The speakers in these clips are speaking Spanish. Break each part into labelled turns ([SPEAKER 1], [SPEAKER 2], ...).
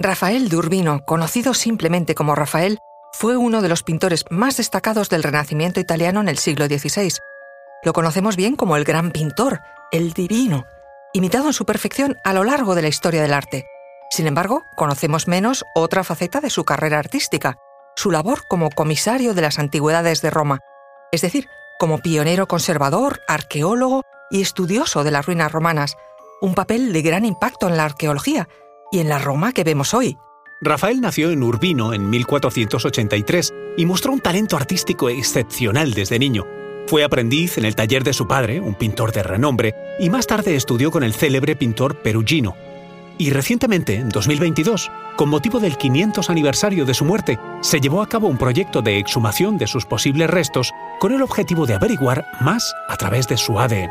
[SPEAKER 1] Rafael de Urbino, conocido simplemente como Rafael, fue uno de los pintores más destacados del Renacimiento italiano en el siglo XVI. Lo conocemos bien como el gran pintor, el divino, imitado en su perfección a lo largo de la historia del arte. Sin embargo, conocemos menos otra faceta de su carrera artística, su labor como comisario de las antigüedades de Roma, es decir, como pionero conservador, arqueólogo y estudioso de las ruinas romanas, un papel de gran impacto en la arqueología y en la Roma que vemos hoy.
[SPEAKER 2] Rafael nació en Urbino en 1483 y mostró un talento artístico excepcional desde niño. Fue aprendiz en el taller de su padre, un pintor de renombre, y más tarde estudió con el célebre pintor Perugino. Y recientemente, en 2022, con motivo del 500 aniversario de su muerte, se llevó a cabo un proyecto de exhumación de sus posibles restos con el objetivo de averiguar más a través de su ADN.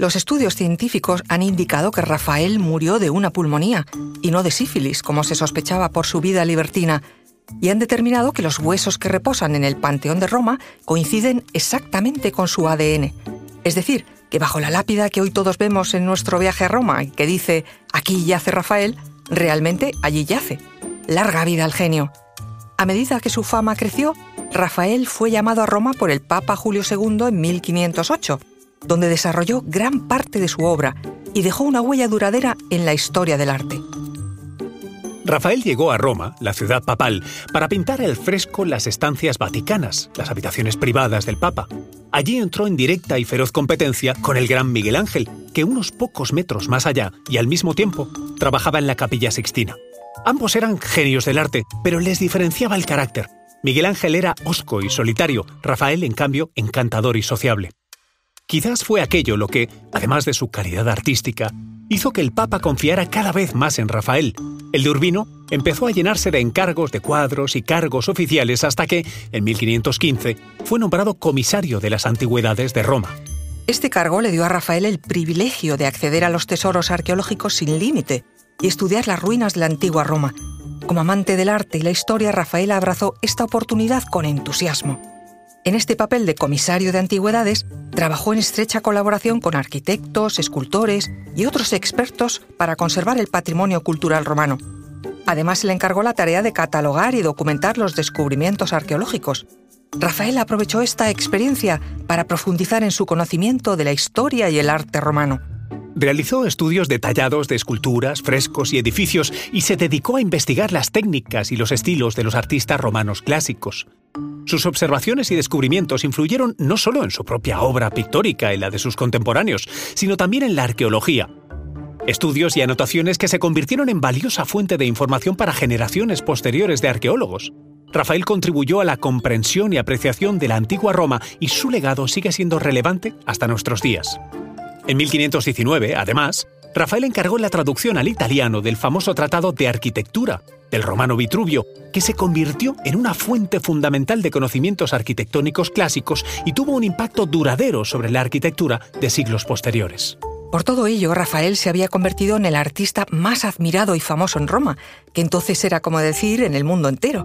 [SPEAKER 1] Los estudios científicos han indicado que Rafael murió de una pulmonía y no de sífilis, como se sospechaba por su vida libertina, y han determinado que los huesos que reposan en el Panteón de Roma coinciden exactamente con su ADN. Es decir, que bajo la lápida que hoy todos vemos en nuestro viaje a Roma y que dice aquí yace Rafael, realmente allí yace. Larga vida al genio. A medida que su fama creció, Rafael fue llamado a Roma por el Papa Julio II en 1508, donde desarrolló gran parte de su obra y dejó una huella duradera en la historia del arte.
[SPEAKER 2] Rafael llegó a Roma, la ciudad papal, para pintar el fresco las estancias vaticanas, las habitaciones privadas del Papa. Allí entró en directa y feroz competencia con el gran Miguel Ángel, que unos pocos metros más allá y al mismo tiempo trabajaba en la capilla sixtina. Ambos eran genios del arte, pero les diferenciaba el carácter. Miguel Ángel era hosco y solitario, Rafael, en cambio, encantador y sociable. Quizás fue aquello lo que, además de su calidad artística, hizo que el Papa confiara cada vez más en Rafael. El de Urbino empezó a llenarse de encargos de cuadros y cargos oficiales hasta que, en 1515, fue nombrado comisario de las antigüedades de Roma.
[SPEAKER 1] Este cargo le dio a Rafael el privilegio de acceder a los tesoros arqueológicos sin límite y estudiar las ruinas de la antigua Roma. Como amante del arte y la historia, Rafael abrazó esta oportunidad con entusiasmo. En este papel de comisario de antigüedades, trabajó en estrecha colaboración con arquitectos, escultores y otros expertos para conservar el patrimonio cultural romano. Además, se le encargó la tarea de catalogar y documentar los descubrimientos arqueológicos. Rafael aprovechó esta experiencia para profundizar en su conocimiento de la historia y el arte romano.
[SPEAKER 2] Realizó estudios detallados de esculturas, frescos y edificios y se dedicó a investigar las técnicas y los estilos de los artistas romanos clásicos. Sus observaciones y descubrimientos influyeron no solo en su propia obra pictórica y la de sus contemporáneos, sino también en la arqueología. Estudios y anotaciones que se convirtieron en valiosa fuente de información para generaciones posteriores de arqueólogos. Rafael contribuyó a la comprensión y apreciación de la antigua Roma y su legado sigue siendo relevante hasta nuestros días. En 1519, además, Rafael encargó la traducción al italiano del famoso Tratado de Arquitectura del romano Vitruvio, que se convirtió en una fuente fundamental de conocimientos arquitectónicos clásicos y tuvo un impacto duradero sobre la arquitectura de siglos posteriores.
[SPEAKER 1] Por todo ello, Rafael se había convertido en el artista más admirado y famoso en Roma, que entonces era como decir en el mundo entero.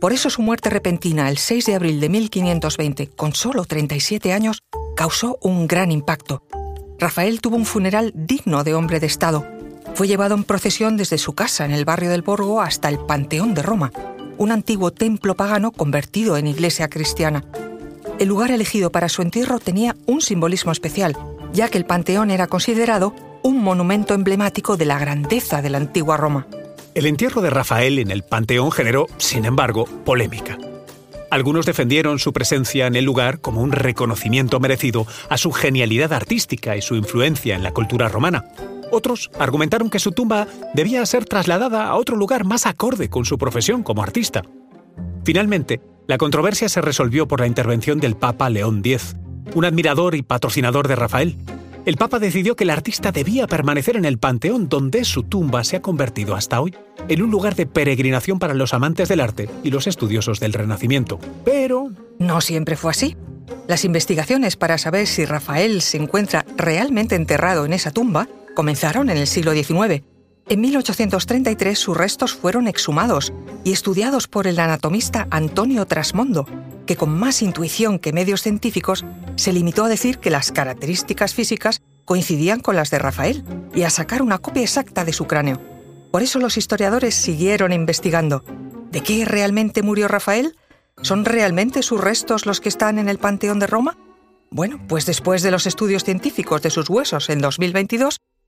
[SPEAKER 1] Por eso su muerte repentina el 6 de abril de 1520, con solo 37 años, causó un gran impacto. Rafael tuvo un funeral digno de hombre de Estado. Fue llevado en procesión desde su casa en el barrio del Borgo hasta el Panteón de Roma, un antiguo templo pagano convertido en iglesia cristiana. El lugar elegido para su entierro tenía un simbolismo especial, ya que el Panteón era considerado un monumento emblemático de la grandeza de la antigua Roma.
[SPEAKER 2] El entierro de Rafael en el Panteón generó, sin embargo, polémica. Algunos defendieron su presencia en el lugar como un reconocimiento merecido a su genialidad artística y su influencia en la cultura romana. Otros argumentaron que su tumba debía ser trasladada a otro lugar más acorde con su profesión como artista. Finalmente, la controversia se resolvió por la intervención del Papa León X, un admirador y patrocinador de Rafael. el Papa decidió que el artista debía permanecer en el panteón donde su tumba se ha convertido hasta hoy en un lugar de peregrinación para los amantes del arte y los estudiosos del Renacimiento. Pero...
[SPEAKER 1] No siempre fue así. Las investigaciones para saber si Rafael se encuentra realmente enterrado en esa tumba comenzaron en el siglo XIX. En 1833 sus restos fueron exhumados y estudiados por el anatomista Antonio Trasmondo, que con más intuición que medios científicos se limitó a decir que las características físicas coincidían con las de Rafael y a sacar una copia exacta de su cráneo. Por eso los historiadores siguieron investigando. ¿De qué realmente murió Rafael? ¿Son realmente sus restos los que están en el Panteón de Roma? Bueno, pues después de los estudios científicos de sus huesos en 2022,